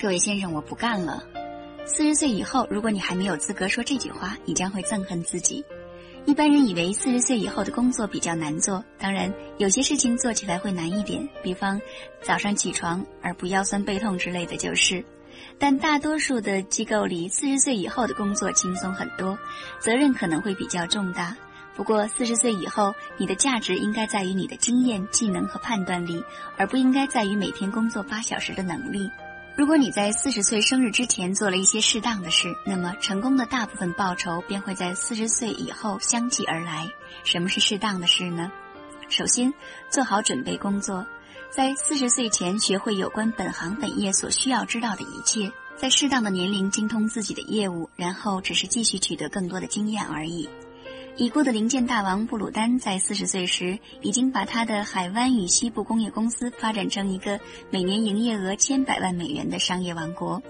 各位先生，我不干了。四十岁以后，如果你还没有资格说这句话，你将会憎恨自己。一般人以为四十岁以后的工作比较难做，当然有些事情做起来会难一点，比方早上起床而不腰酸背痛之类的就是。但大多数的机构里，四十岁以后的工作轻松很多，责任可能会比较重大。不过四十岁以后，你的价值应该在于你的经验、技能和判断力，而不应该在于每天工作八小时的能力。如果你在四十岁生日之前做了一些适当的事，那么成功的大部分报酬便会在四十岁以后相继而来。什么是适当的事呢？首先，做好准备工作，在四十岁前学会有关本行本业所需要知道的一切，在适当的年龄精通自己的业务，然后只是继续取得更多的经验而已。已故的零件大王布鲁丹在四十岁时，已经把他的海湾与西部工业公司发展成一个每年营业额千百万美元的商业王国。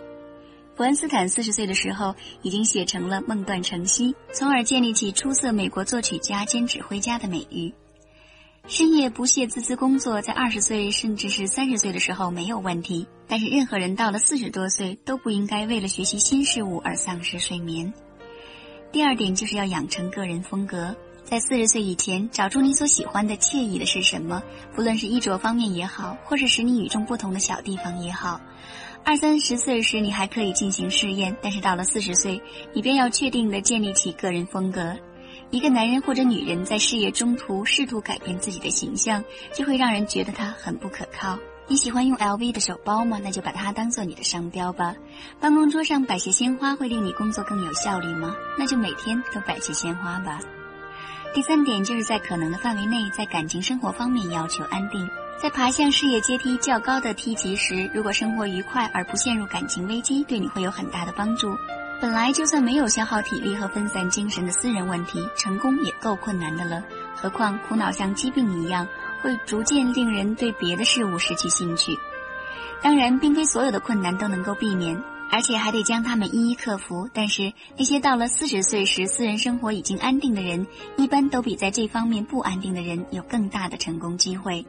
伯恩斯坦四十岁的时候，已经写成了《梦断晨曦》，从而建立起出色美国作曲家兼指挥家的美誉。深夜不懈孜孜工作，在二十岁甚至是三十岁的时候没有问题，但是任何人到了四十多岁，都不应该为了学习新事物而丧失睡眠。第二点就是要养成个人风格，在四十岁以前找出你所喜欢的、惬意的是什么，不论是衣着方面也好，或是使你与众不同的小地方也好。二三十岁时你还可以进行试验，但是到了四十岁，你便要确定的建立起个人风格。一个男人或者女人在事业中途试图改变自己的形象，就会让人觉得他很不可靠。你喜欢用 LV 的手包吗？那就把它当做你的商标吧。办公桌上摆些鲜花会令你工作更有效率吗？那就每天都摆些鲜花吧。第三点就是在可能的范围内，在感情生活方面要求安定。在爬向事业阶梯较高的梯级时，如果生活愉快而不陷入感情危机，对你会有很大的帮助。本来就算没有消耗体力和分散精神的私人问题，成功也够困难的了，何况苦恼像疾病一样。会逐渐令人对别的事物失去兴趣。当然，并非所有的困难都能够避免，而且还得将它们一一克服。但是，那些到了四十岁时私人生活已经安定的人，一般都比在这方面不安定的人有更大的成功机会。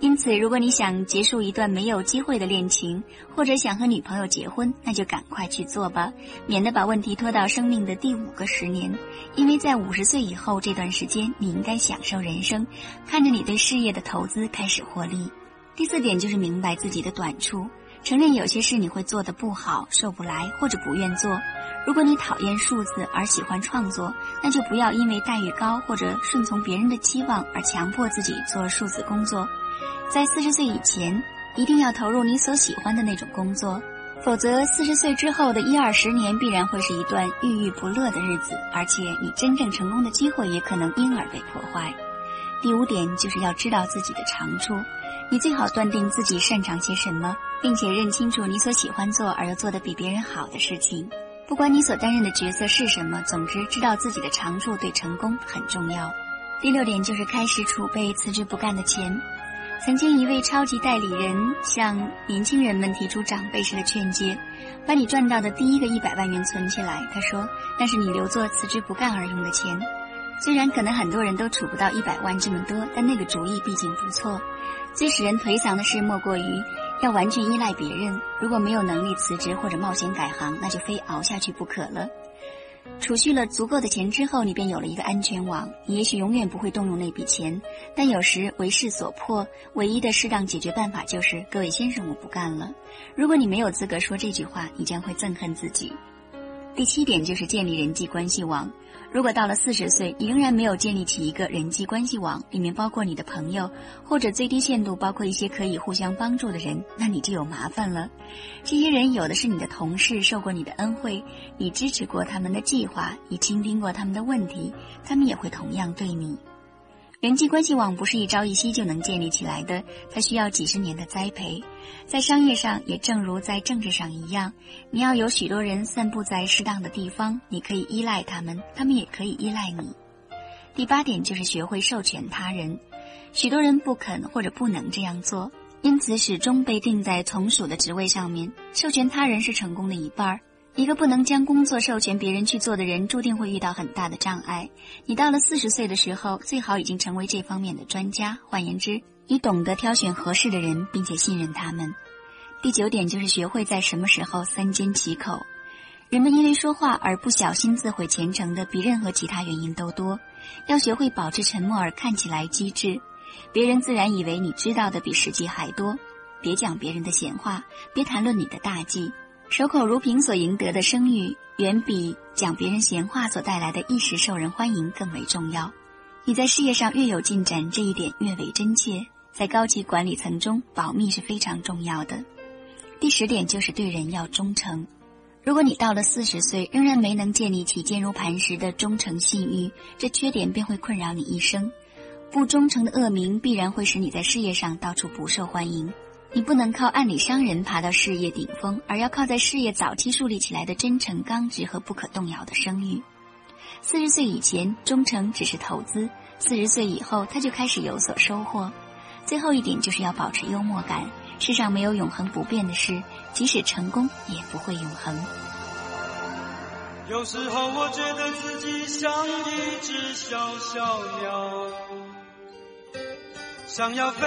因此，如果你想结束一段没有机会的恋情，或者想和女朋友结婚，那就赶快去做吧，免得把问题拖到生命的第五个十年。因为在五十岁以后这段时间，你应该享受人生，看着你对事业的投资开始获利。第四点就是明白自己的短处，承认有些事你会做得不好、受不来或者不愿做。如果你讨厌数字而喜欢创作，那就不要因为待遇高或者顺从别人的期望而强迫自己做数字工作。在四十岁以前，一定要投入你所喜欢的那种工作，否则四十岁之后的一二十年必然会是一段郁郁不乐的日子，而且你真正成功的机会也可能因而被破坏。第五点就是要知道自己的长处，你最好断定自己擅长些什么，并且认清楚你所喜欢做而又做得比别人好的事情。不管你所担任的角色是什么，总之知道自己的长处对成功很重要。第六点就是开始储备辞职不干的钱。曾经一位超级代理人向年轻人们提出长辈式的劝诫：把你赚到的第一个一百万元存起来。他说：“那是你留作辞职不干而用的钱。”虽然可能很多人都储不到一百万这么多，但那个主意毕竟不错。最使人颓丧的事莫过于要完全依赖别人。如果没有能力辞职或者冒险改行，那就非熬下去不可了。储蓄了足够的钱之后，你便有了一个安全网。你也许永远不会动用那笔钱，但有时为势所迫，唯一的适当解决办法就是：各位先生，我不干了。如果你没有资格说这句话，你将会憎恨自己。第七点就是建立人际关系网。如果到了四十岁，你仍然没有建立起一个人际关系网，里面包括你的朋友，或者最低限度包括一些可以互相帮助的人，那你就有麻烦了。这些人有的是你的同事，受过你的恩惠，你支持过他们的计划，你倾听过他们的问题，他们也会同样对你。人际关系网不是一朝一夕就能建立起来的，它需要几十年的栽培。在商业上，也正如在政治上一样，你要有许多人散布在适当的地方，你可以依赖他们，他们也可以依赖你。第八点就是学会授权他人，许多人不肯或者不能这样做，因此始终被定在从属的职位上面。授权他人是成功的一半儿。一个不能将工作授权别人去做的人，注定会遇到很大的障碍。你到了四十岁的时候，最好已经成为这方面的专家。换言之，你懂得挑选合适的人，并且信任他们。第九点就是学会在什么时候三缄其口。人们因为说话而不小心自毁前程的，比任何其他原因都多。要学会保持沉默而看起来机智，别人自然以为你知道的比实际还多。别讲别人的闲话，别谈论你的大计。守口如瓶所赢得的声誉，远比讲别人闲话所带来的一时受人欢迎更为重要。你在事业上越有进展，这一点越为真切。在高级管理层中，保密是非常重要的。第十点就是对人要忠诚。如果你到了四十岁仍然没能建立起坚如磐石的忠诚信誉，这缺点便会困扰你一生。不忠诚的恶名必然会使你在事业上到处不受欢迎。你不能靠暗里伤人爬到事业顶峰，而要靠在事业早期树立起来的真诚、刚直和不可动摇的声誉。四十岁以前，忠诚只是投资；四十岁以后，他就开始有所收获。最后一点就是要保持幽默感。世上没有永恒不变的事，即使成功也不会永恒。有时候我觉得自己像一只小小鸟，想要飞，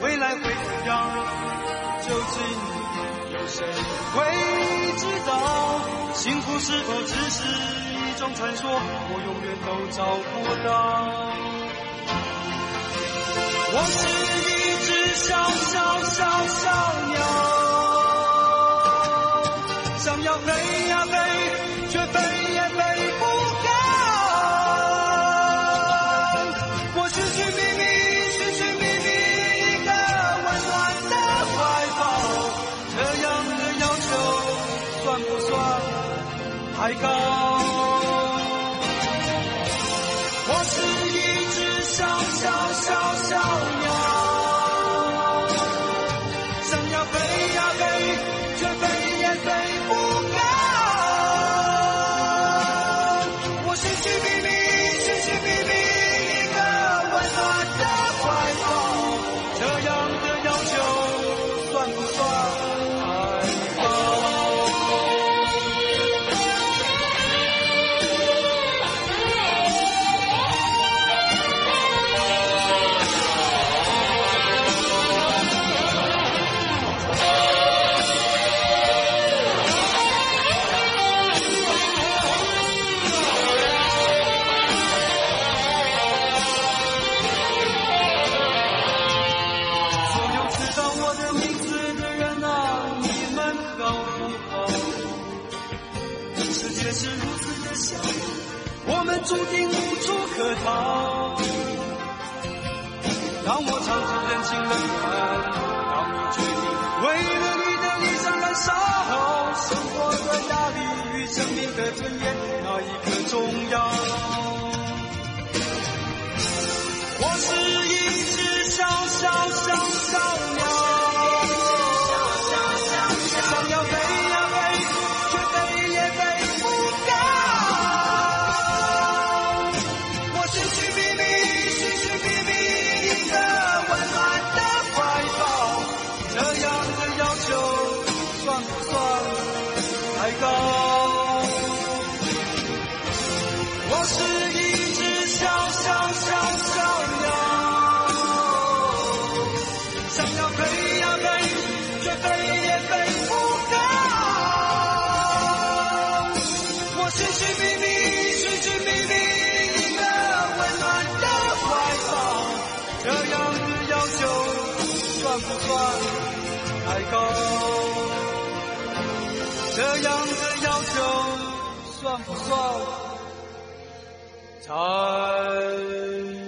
未来会怎样？究竟有谁会知道？幸福是否只是一？种传说，我永远都找不到。我是一只小小小小 my God. 算太高？注定无处可逃。当我尝尽人情冷暖，当我决定为了你的理想燃烧，生活的压力与生命的尊严，哪一个重要？这样的要求算不算太？